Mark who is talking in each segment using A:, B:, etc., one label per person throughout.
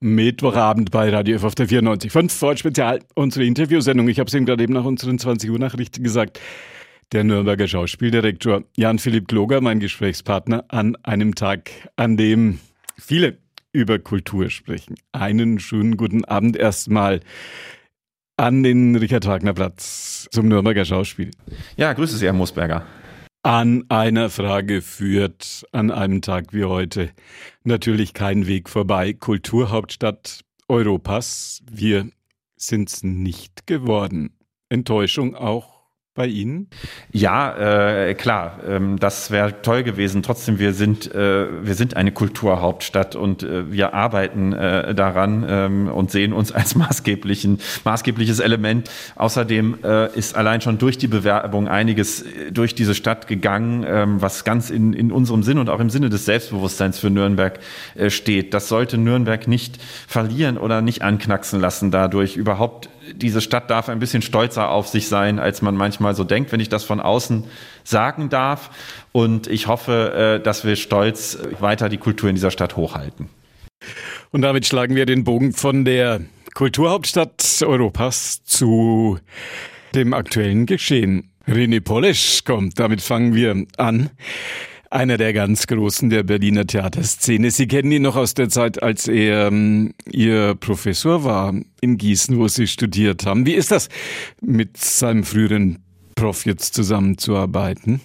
A: Mittwochabend bei Radio F auf der 94.5 Ford Spezial, unsere Interviewsendung. Ich habe es eben gerade eben nach unseren 20 Uhr Nachrichten gesagt. Der Nürnberger Schauspieldirektor Jan-Philipp Kloger, mein Gesprächspartner, an einem Tag, an dem viele über Kultur sprechen. Einen schönen guten Abend erstmal an den Richard-Wagner-Platz zum Nürnberger Schauspiel.
B: Ja, grüße Sie, Herr Moosberger
A: an einer Frage führt an einem Tag wie heute natürlich kein Weg vorbei. Kulturhauptstadt Europas. Wir sind's nicht geworden. Enttäuschung auch bei Ihnen?
B: Ja, äh, klar, ähm, das wäre toll gewesen. Trotzdem, wir sind, äh, wir sind eine Kulturhauptstadt und äh, wir arbeiten äh, daran ähm, und sehen uns als maßgeblichen, maßgebliches Element. Außerdem äh, ist allein schon durch die Bewerbung einiges äh, durch diese Stadt gegangen, ähm, was ganz in, in unserem Sinn und auch im Sinne des Selbstbewusstseins für Nürnberg äh, steht. Das sollte Nürnberg nicht verlieren oder nicht anknacksen lassen dadurch überhaupt diese Stadt darf ein bisschen stolzer auf sich sein, als man manchmal so denkt, wenn ich das von außen sagen darf. Und ich hoffe, äh, dass wir stolz weiter die Kultur in dieser Stadt hochhalten.
A: Und damit schlagen wir den Bogen von der Kulturhauptstadt Europas zu dem aktuellen Geschehen. René Polisch kommt, damit fangen wir an einer der ganz Großen der Berliner Theaterszene. Sie kennen ihn noch aus der Zeit, als er ähm, Ihr Professor war in Gießen, wo Sie studiert haben. Wie ist das mit seinem früheren Prof jetzt zusammenzuarbeiten?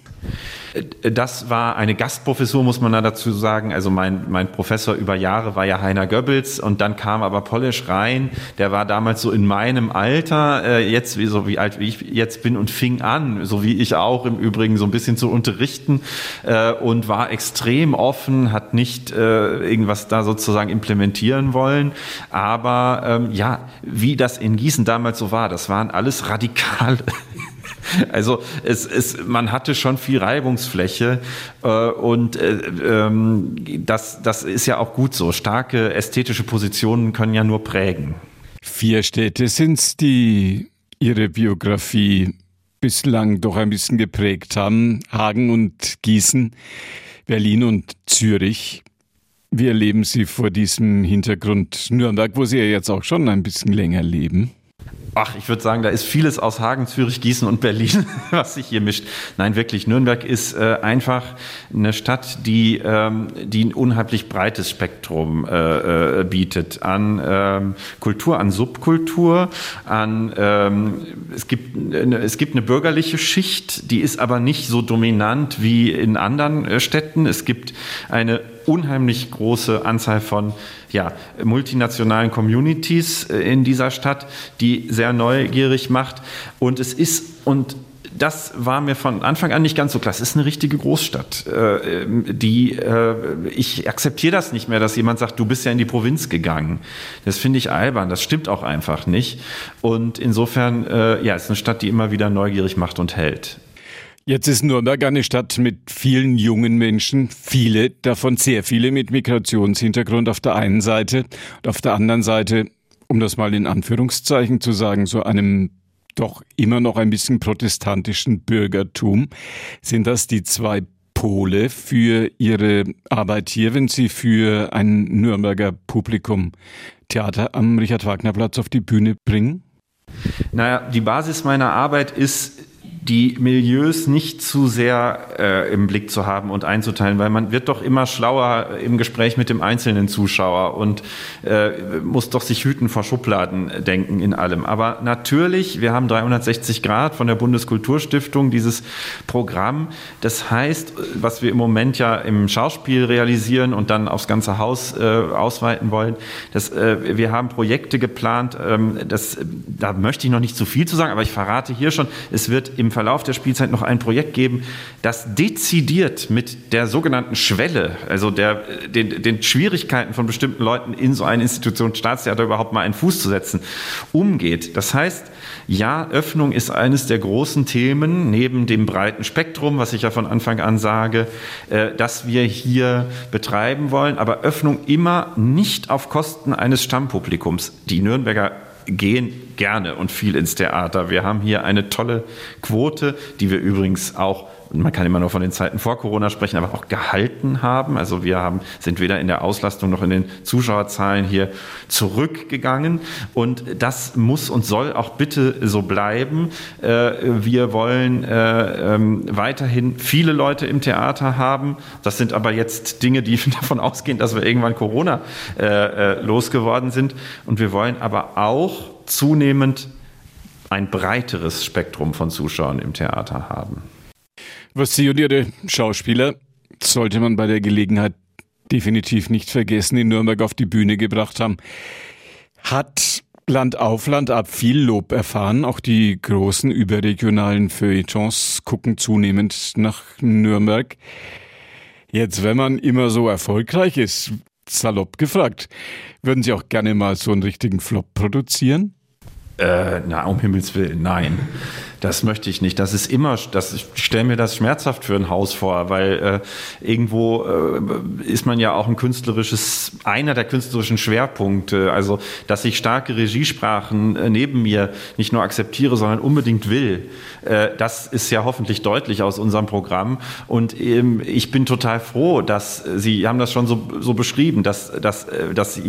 B: Das war eine Gastprofessur, muss man da dazu sagen. Also mein, mein Professor über Jahre war ja Heiner Goebbels und dann kam aber Polish rein. Der war damals so in meinem Alter, äh, jetzt wie so wie alt wie ich jetzt bin und fing an, so wie ich auch im Übrigen so ein bisschen zu unterrichten äh, und war extrem offen, hat nicht äh, irgendwas da sozusagen implementieren wollen. Aber ähm, ja, wie das in Gießen damals so war, das waren alles radikal Also es, es, man hatte schon viel Reibungsfläche äh, und äh, ähm, das, das ist ja auch gut so. Starke ästhetische Positionen können ja nur prägen.
A: Vier Städte sind es, die ihre Biografie bislang doch ein bisschen geprägt haben. Hagen und Gießen, Berlin und Zürich. Wie erleben Sie vor diesem Hintergrund Nürnberg, wo Sie ja jetzt auch schon ein bisschen länger leben?
B: Ach, ich würde sagen, da ist vieles aus Hagen, Zürich, Gießen und Berlin, was sich hier mischt. Nein, wirklich, Nürnberg ist äh, einfach eine Stadt, die, ähm, die ein unheimlich breites Spektrum äh, äh, bietet an ähm, Kultur, an Subkultur, an ähm, es gibt äh, es gibt eine bürgerliche Schicht, die ist aber nicht so dominant wie in anderen äh, Städten. Es gibt eine unheimlich große Anzahl von ja, multinationalen Communities äh, in dieser Stadt, die sehr neugierig macht. Und es ist, und das war mir von Anfang an nicht ganz so klar. Es ist eine richtige Großstadt. Äh, die, äh, ich akzeptiere das nicht mehr, dass jemand sagt, du bist ja in die Provinz gegangen. Das finde ich albern. Das stimmt auch einfach nicht. Und insofern, ja, es ist eine Stadt, die immer wieder neugierig macht und hält.
A: Jetzt ist Nürnberg eine Stadt mit vielen jungen Menschen, viele, davon sehr viele mit Migrationshintergrund auf der einen Seite und auf der anderen Seite, um das mal in Anführungszeichen zu sagen, so einem doch immer noch ein bisschen protestantischen Bürgertum. Sind das die zwei Pole für Ihre Arbeit hier, wenn Sie für ein Nürnberger Publikum Theater am Richard-Wagner-Platz auf die Bühne bringen?
B: Naja, die Basis meiner Arbeit ist die Milieus nicht zu sehr äh, im Blick zu haben und einzuteilen, weil man wird doch immer schlauer im Gespräch mit dem einzelnen Zuschauer und äh, muss doch sich hüten vor Schubladen denken in allem. Aber natürlich, wir haben 360 Grad von der Bundeskulturstiftung dieses Programm. Das heißt, was wir im Moment ja im Schauspiel realisieren und dann aufs ganze Haus äh, ausweiten wollen, dass äh, wir haben Projekte geplant. Ähm, das, da möchte ich noch nicht zu viel zu sagen, aber ich verrate hier schon, es wird im Verlauf der Spielzeit noch ein Projekt geben, das dezidiert mit der sogenannten Schwelle, also der, den, den Schwierigkeiten von bestimmten Leuten in so eine Institution Staatstheater überhaupt mal einen Fuß zu setzen, umgeht. Das heißt, ja, Öffnung ist eines der großen Themen, neben dem breiten Spektrum, was ich ja von Anfang an sage, äh, dass wir hier betreiben wollen, aber Öffnung immer nicht auf Kosten eines Stammpublikums. Die Nürnberger gehen gerne und viel ins Theater. Wir haben hier eine tolle Quote, die wir übrigens auch man kann immer nur von den Zeiten vor Corona sprechen, aber auch gehalten haben. Also wir haben, sind weder in der Auslastung noch in den Zuschauerzahlen hier zurückgegangen. Und das muss und soll auch bitte so bleiben. Äh, wir wollen äh, ähm, weiterhin viele Leute im Theater haben. Das sind aber jetzt Dinge, die davon ausgehen, dass wir irgendwann Corona äh, losgeworden sind. Und wir wollen aber auch zunehmend ein breiteres Spektrum von Zuschauern im Theater haben.
A: Was Sie und Ihre Schauspieler sollte man bei der Gelegenheit definitiv nicht vergessen, in Nürnberg auf die Bühne gebracht haben, hat Land auf Land ab viel Lob erfahren. Auch die großen überregionalen Feuilletons gucken zunehmend nach Nürnberg. Jetzt, wenn man immer so erfolgreich ist, salopp gefragt, würden Sie auch gerne mal so einen richtigen Flop produzieren?
B: Äh, na, um Himmels Willen, nein. Das möchte ich nicht. Das ist immer, das, ich stelle mir das schmerzhaft für ein Haus vor, weil äh, irgendwo äh, ist man ja auch ein künstlerisches, einer der künstlerischen Schwerpunkte. Also, dass ich starke Regiesprachen äh, neben mir nicht nur akzeptiere, sondern unbedingt will. Äh, das ist ja hoffentlich deutlich aus unserem Programm. Und ähm, ich bin total froh, dass Sie haben das schon so, so beschrieben, dass, dass, äh, dass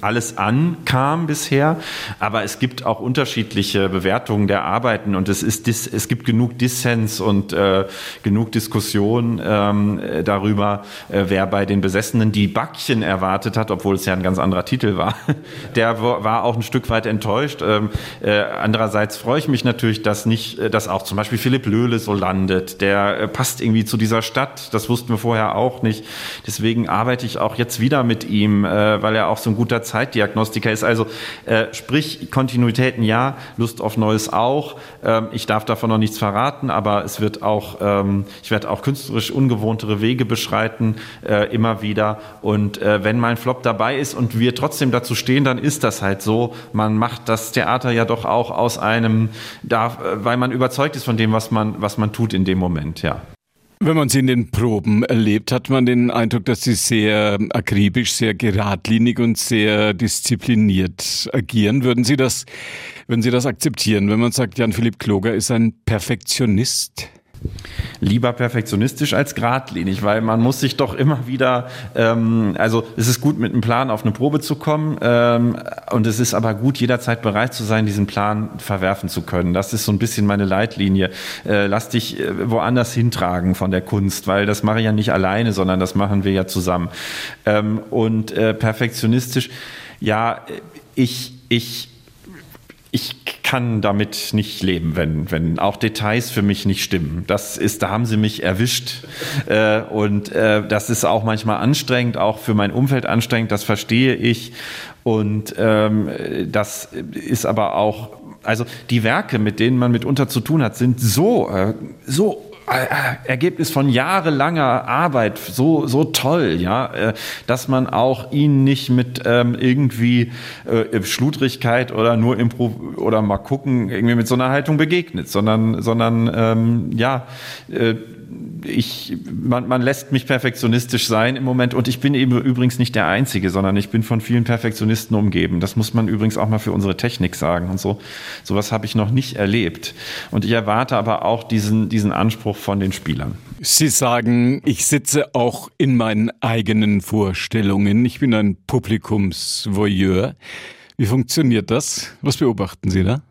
B: alles ankam bisher. Aber es gibt auch unterschiedliche Bewertungen der Arbeiten und es ist dis, es gibt genug Dissens und äh, genug Diskussion ähm, darüber, äh, wer bei den Besessenen die Backchen erwartet hat, obwohl es ja ein ganz anderer Titel war. Der war auch ein Stück weit enttäuscht. Ähm, äh, andererseits freue ich mich natürlich, dass nicht, äh, dass auch zum Beispiel Philipp Löhle so landet. Der äh, passt irgendwie zu dieser Stadt. Das wussten wir vorher auch nicht. Deswegen arbeite ich auch jetzt wieder mit ihm, äh, weil er auch so ein guter Zeitdiagnostiker ist. Also sprich Kontinuitäten ja, Lust auf Neues auch. Ich darf davon noch nichts verraten, aber es wird auch, ähm, ich werde auch künstlerisch ungewohntere Wege beschreiten, äh, immer wieder. Und äh, wenn mein Flop dabei ist und wir trotzdem dazu stehen, dann ist das halt so. Man macht das Theater ja doch auch aus einem, da, äh, weil man überzeugt ist von dem, was man, was man tut in dem Moment, ja.
A: Wenn man sie in den Proben erlebt, hat man den Eindruck, dass sie sehr akribisch, sehr geradlinig und sehr diszipliniert agieren. Würden Sie das, würden Sie das akzeptieren, wenn man sagt, Jan-Philipp Kloger ist ein Perfektionist?
B: Lieber perfektionistisch als geradlinig, weil man muss sich doch immer wieder, ähm, also es ist gut, mit einem Plan auf eine Probe zu kommen ähm, und es ist aber gut, jederzeit bereit zu sein, diesen Plan verwerfen zu können. Das ist so ein bisschen meine Leitlinie. Äh, lass dich äh, woanders hintragen von der Kunst, weil das mache ich ja nicht alleine, sondern das machen wir ja zusammen. Ähm, und äh, perfektionistisch, ja, ich, ich, ich kann damit nicht leben, wenn, wenn auch Details für mich nicht stimmen. Das ist, da haben sie mich erwischt. Äh, und äh, das ist auch manchmal anstrengend, auch für mein Umfeld anstrengend, das verstehe ich. Und ähm, das ist aber auch also die Werke, mit denen man mitunter zu tun hat, sind so, äh, so Ergebnis von jahrelanger Arbeit so so toll, ja, äh, dass man auch ihn nicht mit ähm, irgendwie äh, Schludrigkeit oder nur Impro oder mal gucken irgendwie mit so einer Haltung begegnet, sondern sondern ähm, ja äh, ich, man, man lässt mich perfektionistisch sein im Moment und ich bin eben übrigens nicht der Einzige, sondern ich bin von vielen Perfektionisten umgeben. Das muss man übrigens auch mal für unsere Technik sagen und so. Sowas habe ich noch nicht erlebt. Und ich erwarte aber auch diesen, diesen Anspruch von den Spielern.
A: Sie sagen, ich sitze auch in meinen eigenen Vorstellungen. Ich bin ein Publikumsvoyeur. Wie funktioniert das? Was beobachten Sie da?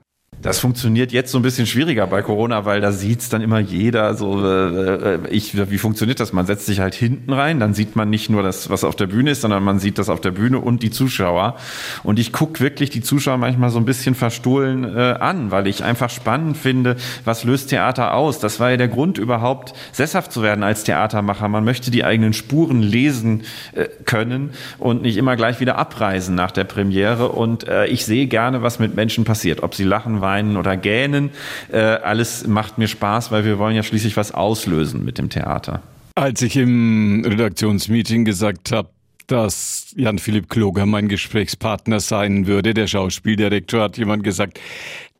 B: Das funktioniert jetzt so ein bisschen schwieriger bei Corona, weil da sieht's dann immer jeder so, äh, äh, ich, wie funktioniert das? Man setzt sich halt hinten rein, dann sieht man nicht nur das, was auf der Bühne ist, sondern man sieht das auf der Bühne und die Zuschauer. Und ich guck wirklich die Zuschauer manchmal so ein bisschen verstohlen äh, an, weil ich einfach spannend finde, was löst Theater aus? Das war ja der Grund überhaupt, sesshaft zu werden als Theatermacher. Man möchte die eigenen Spuren lesen äh, können und nicht immer gleich wieder abreisen nach der Premiere. Und äh, ich sehe gerne, was mit Menschen passiert, ob sie lachen, weinen oder gähnen. Äh, alles macht mir Spaß, weil wir wollen ja schließlich was auslösen mit dem Theater.
A: Als ich im Redaktionsmeeting gesagt habe, dass Jan-Philipp Kloger mein Gesprächspartner sein würde. Der Schauspieldirektor hat jemand gesagt,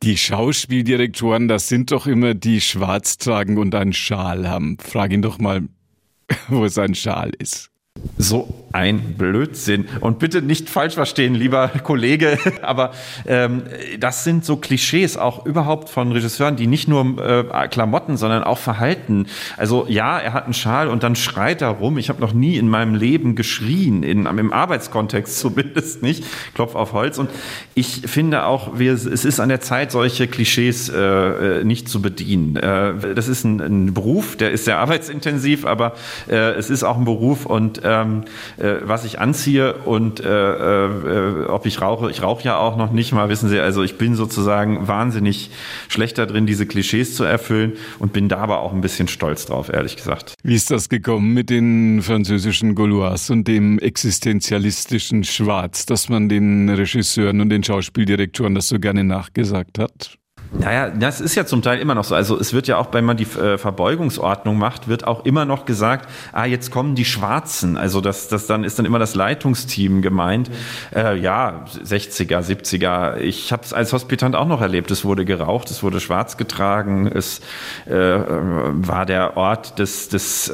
A: die Schauspieldirektoren, das sind doch immer die schwarz tragen und einen Schal haben. Frag ihn doch mal, wo sein Schal ist.
B: So ein Blödsinn. Und bitte nicht falsch verstehen, lieber Kollege, aber ähm, das sind so Klischees auch überhaupt von Regisseuren, die nicht nur äh, Klamotten, sondern auch Verhalten. Also ja, er hat einen Schal und dann schreit er rum. Ich habe noch nie in meinem Leben geschrien, in, im Arbeitskontext zumindest nicht. Klopf auf Holz. Und ich finde auch, wir, es ist an der Zeit, solche Klischees äh, äh nicht zu bedienen. Äh, das ist ein, ein, Beruf, der ist sehr arbeitsintensiv, aber äh, es ist auch ein Beruf und ähm, äh, was ich anziehe und äh, äh, ob ich rauche. Ich rauche ja auch noch nicht mal, wissen Sie. Also ich bin sozusagen wahnsinnig schlechter drin, diese Klischees zu erfüllen und bin da aber auch ein bisschen stolz drauf, ehrlich gesagt.
A: Wie ist das gekommen mit den französischen Gaulois und dem existenzialistischen Schwarz, dass man den Regisseuren und den Schauspieldirektoren das so gerne nachgesagt hat?
B: Naja, das ist ja zum Teil immer noch so. Also es wird ja auch, wenn man die äh, Verbeugungsordnung macht, wird auch immer noch gesagt, ah, jetzt kommen die Schwarzen. Also das, das dann ist dann immer das Leitungsteam gemeint. Äh, ja, 60er, 70er. Ich habe es als Hospitant auch noch erlebt. Es wurde geraucht, es wurde schwarz getragen, es äh, war der Ort des, des, äh,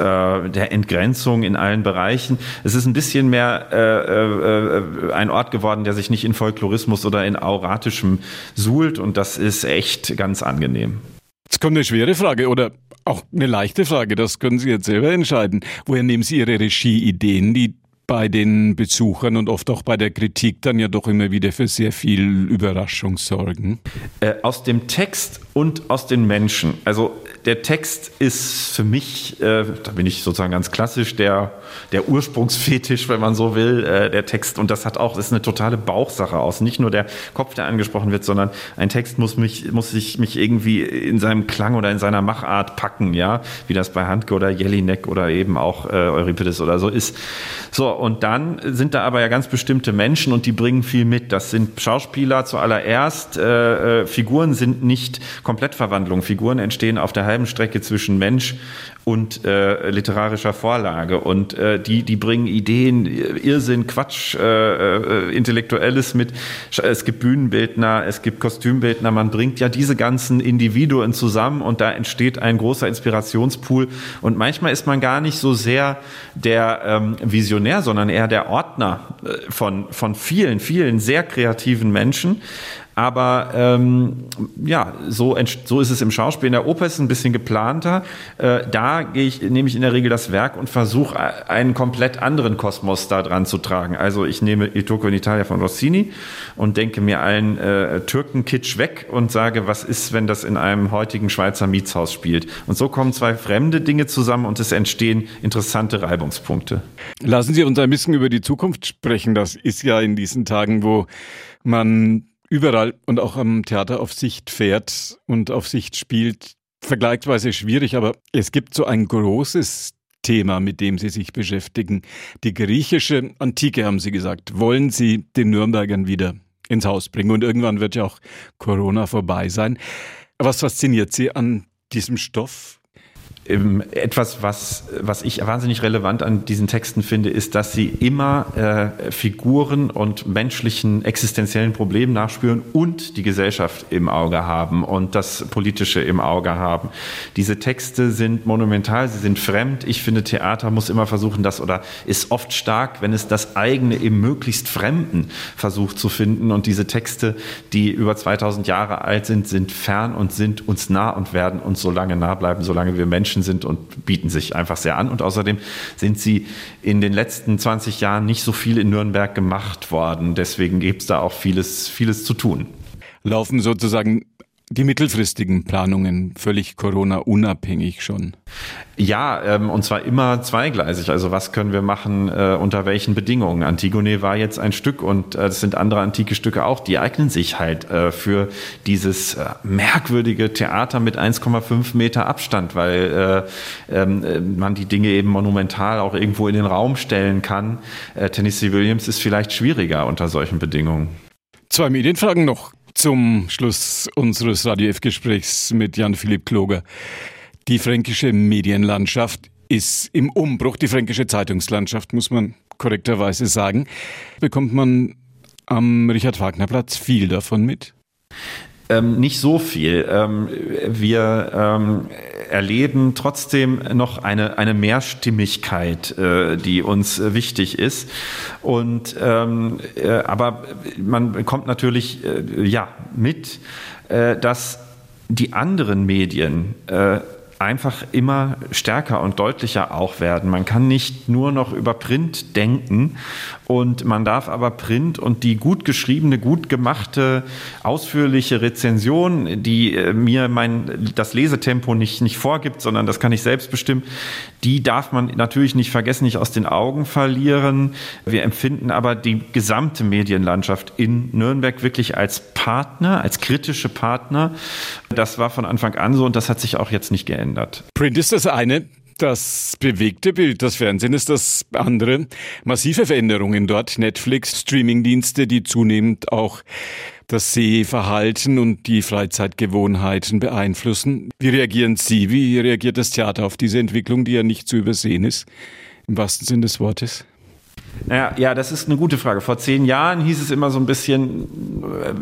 B: der Entgrenzung in allen Bereichen. Es ist ein bisschen mehr äh, ein Ort geworden, der sich nicht in Folklorismus oder in auratischem suhlt. Und das ist echt echt ganz angenehm.
A: Jetzt kommt eine schwere Frage oder auch eine leichte Frage, das können Sie jetzt selber entscheiden. Woher nehmen Sie Ihre Regieideen, die bei den Besuchern und oft auch bei der Kritik dann ja doch immer wieder für sehr viel Überraschung sorgen?
B: Äh, aus dem Text und aus den Menschen. Also der Text ist für mich, äh, da bin ich sozusagen ganz klassisch, der, der Ursprungsfetisch, wenn man so will, äh, der Text. Und das hat auch, das ist eine totale Bauchsache aus. Nicht nur der Kopf, der angesprochen wird, sondern ein Text muss mich, muss sich mich irgendwie in seinem Klang oder in seiner Machart packen, ja, wie das bei Handke oder Jelinek oder eben auch äh, Euripides oder so ist. So, und dann sind da aber ja ganz bestimmte Menschen und die bringen viel mit. Das sind Schauspieler zuallererst. Äh, äh, Figuren sind nicht Komplettverwandlung. Figuren entstehen auf der halben Strecke zwischen Mensch und äh, literarischer Vorlage. Und äh, die, die bringen Ideen, Irrsinn, Quatsch, äh, äh, Intellektuelles mit. Es gibt Bühnenbildner, es gibt Kostümbildner. Man bringt ja diese ganzen Individuen zusammen und da entsteht ein großer Inspirationspool. Und manchmal ist man gar nicht so sehr der ähm, Visionär, sondern eher der Ordner äh, von, von vielen, vielen sehr kreativen Menschen. Aber ähm, ja, so, so ist es im Schauspiel. In der Oper ist es ein bisschen geplanter. Äh, da gehe ich, nehme ich in der Regel das Werk und versuche einen komplett anderen Kosmos da dran zu tragen. Also ich nehme Il Turco in Italia von Rossini und denke mir allen äh, Türken-Kitsch weg und sage, was ist, wenn das in einem heutigen Schweizer Mietshaus spielt? Und so kommen zwei fremde Dinge zusammen und es entstehen interessante Reibungspunkte.
A: Lassen Sie uns ein bisschen über die Zukunft sprechen. Das ist ja in diesen Tagen, wo man überall und auch am Theater auf Sicht fährt und auf Sicht spielt, vergleichsweise schwierig, aber es gibt so ein großes Thema, mit dem Sie sich beschäftigen. Die griechische Antike, haben Sie gesagt, wollen Sie den Nürnbergern wieder ins Haus bringen. Und irgendwann wird ja auch Corona vorbei sein. Was fasziniert Sie an diesem Stoff?
B: Etwas, was, was ich wahnsinnig relevant an diesen Texten finde, ist, dass sie immer äh, Figuren und menschlichen existenziellen Problemen nachspüren und die Gesellschaft im Auge haben und das Politische im Auge haben. Diese Texte sind monumental, sie sind fremd. Ich finde, Theater muss immer versuchen, das oder ist oft stark, wenn es das eigene im möglichst Fremden versucht zu finden. Und diese Texte, die über 2000 Jahre alt sind, sind fern und sind uns nah und werden uns so lange nah bleiben, solange wir Menschen Menschen sind und bieten sich einfach sehr an. Und außerdem sind sie in den letzten 20 Jahren nicht so viel in Nürnberg gemacht worden. Deswegen gibt es da auch vieles, vieles zu tun.
A: Laufen sozusagen die mittelfristigen Planungen völlig Corona-unabhängig schon?
B: Ja, ähm, und zwar immer zweigleisig. Also was können wir machen, äh, unter welchen Bedingungen? Antigone war jetzt ein Stück und äh, es sind andere antike Stücke auch, die eignen sich halt äh, für dieses äh, merkwürdige Theater mit 1,5 Meter Abstand, weil äh, ähm, äh, man die Dinge eben monumental auch irgendwo in den Raum stellen kann. Tennessee Williams ist vielleicht schwieriger unter solchen Bedingungen.
A: Zwei Medienfragen noch zum Schluss unseres Radio F-Gesprächs mit Jan-Philipp Kloger. Die fränkische Medienlandschaft ist im Umbruch. Die fränkische Zeitungslandschaft, muss man korrekterweise sagen. Bekommt man am Richard-Wagner-Platz viel davon mit?
B: Ähm, nicht so viel. Ähm, wir, ähm, erleben trotzdem noch eine, eine Mehrstimmigkeit, äh, die uns äh, wichtig ist. Und ähm, äh, aber man bekommt natürlich äh, ja mit, äh, dass die anderen Medien äh, einfach immer stärker und deutlicher auch werden. Man kann nicht nur noch über Print denken und man darf aber Print und die gut geschriebene, gut gemachte, ausführliche Rezension, die äh, mir mein, das Lesetempo nicht, nicht vorgibt, sondern das kann ich selbst bestimmen, die darf man natürlich nicht vergessen, nicht aus den Augen verlieren. Wir empfinden aber die gesamte Medienlandschaft in Nürnberg wirklich als Partner, als kritische Partner. Das war von Anfang an so und das hat sich auch jetzt nicht geändert verändert.
A: Print ist das eine. Das bewegte Bild, das Fernsehen ist das andere. Massive Veränderungen dort, Netflix, Streamingdienste, die zunehmend auch das Sehverhalten und die Freizeitgewohnheiten beeinflussen. Wie reagieren Sie, wie reagiert das Theater auf diese Entwicklung, die ja nicht zu übersehen ist, im wahrsten Sinn des Wortes?
B: Naja, ja, das ist eine gute Frage. Vor zehn Jahren hieß es immer so ein bisschen, äh,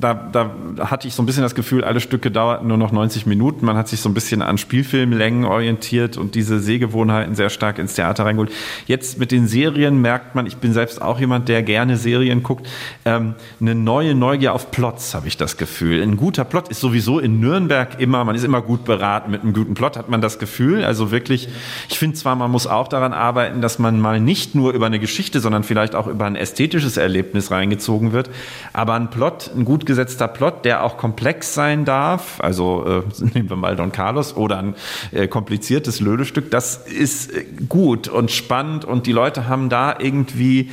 B: da, da hatte ich so ein bisschen das Gefühl, alle Stücke dauerten nur noch 90 Minuten. Man hat sich so ein bisschen an Spielfilmlängen orientiert und diese Sehgewohnheiten sehr stark ins Theater reingeholt. Jetzt mit den Serien merkt man, ich bin selbst auch jemand, der gerne Serien guckt, ähm, eine neue Neugier auf Plots, habe ich das Gefühl. Ein guter Plot ist sowieso in Nürnberg immer, man ist immer gut beraten. Mit einem guten Plot hat man das Gefühl. Also wirklich, ich finde zwar, man muss auch daran arbeiten, dass man mal nicht nur über eine Geschichte Geschichte, sondern vielleicht auch über ein ästhetisches Erlebnis reingezogen wird. Aber ein Plot, ein gut gesetzter Plot, der auch komplex sein darf, also äh, nehmen wir mal Don Carlos oder ein äh, kompliziertes Lödestück, das ist äh, gut und spannend und die Leute haben da irgendwie,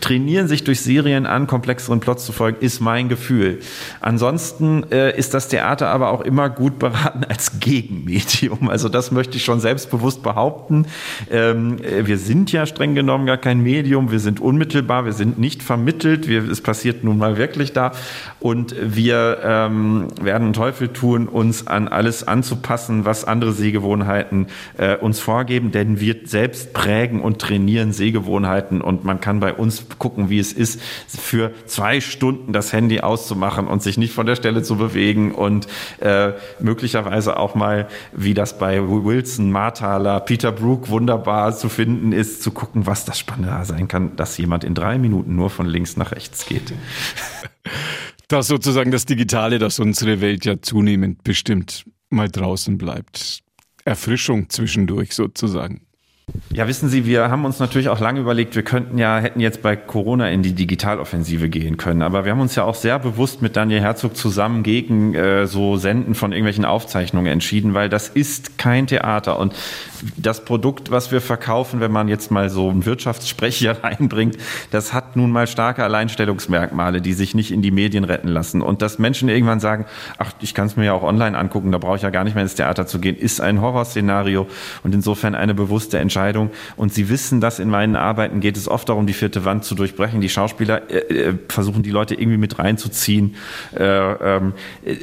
B: trainieren sich durch Serien an, komplexeren Plots zu folgen, ist mein Gefühl. Ansonsten äh, ist das Theater aber auch immer gut beraten als Gegenmedium. Also das möchte ich schon selbstbewusst behaupten. Ähm, äh, wir sind ja streng genommen gar kein kein Medium, wir sind unmittelbar, wir sind nicht vermittelt, wir, es passiert nun mal wirklich da. Und wir ähm, werden Teufel tun, uns an alles anzupassen, was andere Sehgewohnheiten äh, uns vorgeben, denn wir selbst prägen und trainieren Sehgewohnheiten. Und man kann bei uns gucken, wie es ist, für zwei Stunden das Handy auszumachen und sich nicht von der Stelle zu bewegen. Und äh, möglicherweise auch mal, wie das bei Wilson, Marthaler, Peter Brook wunderbar zu finden ist, zu gucken, was das spannend da sein kann, dass jemand in drei Minuten nur von links nach rechts geht.
A: Das sozusagen das Digitale, das unsere Welt ja zunehmend bestimmt mal draußen bleibt. Erfrischung zwischendurch sozusagen.
B: Ja, wissen Sie, wir haben uns natürlich auch lange überlegt, wir könnten ja, hätten jetzt bei Corona in die Digitaloffensive gehen können. Aber wir haben uns ja auch sehr bewusst mit Daniel Herzog zusammen gegen äh, so Senden von irgendwelchen Aufzeichnungen entschieden, weil das ist kein Theater. Und das Produkt, was wir verkaufen, wenn man jetzt mal so einen Wirtschaftssprecher reinbringt, das hat nun mal starke Alleinstellungsmerkmale, die sich nicht in die Medien retten lassen. Und dass Menschen irgendwann sagen, ach, ich kann es mir ja auch online angucken, da brauche ich ja gar nicht mehr ins Theater zu gehen, ist ein Horrorszenario und insofern eine bewusste Entscheidung Entscheidung. Und Sie wissen, dass in meinen Arbeiten geht es oft darum, die vierte Wand zu durchbrechen. Die Schauspieler äh, äh versuchen, die Leute irgendwie mit reinzuziehen. Äh, ähm,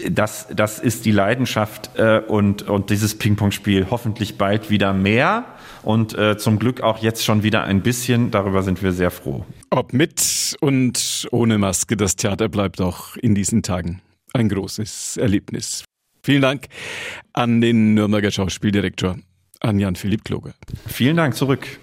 B: das, das ist die Leidenschaft äh, und, und dieses Ping-Pong-Spiel hoffentlich bald wieder mehr und äh, zum Glück auch jetzt schon wieder ein bisschen. Darüber sind wir sehr froh.
A: Ob mit und ohne Maske, das Theater bleibt auch in diesen Tagen ein großes Erlebnis. Vielen Dank an den Nürnberger Schauspieldirektor an Jan-Philipp Kloge.
B: Vielen Dank zurück.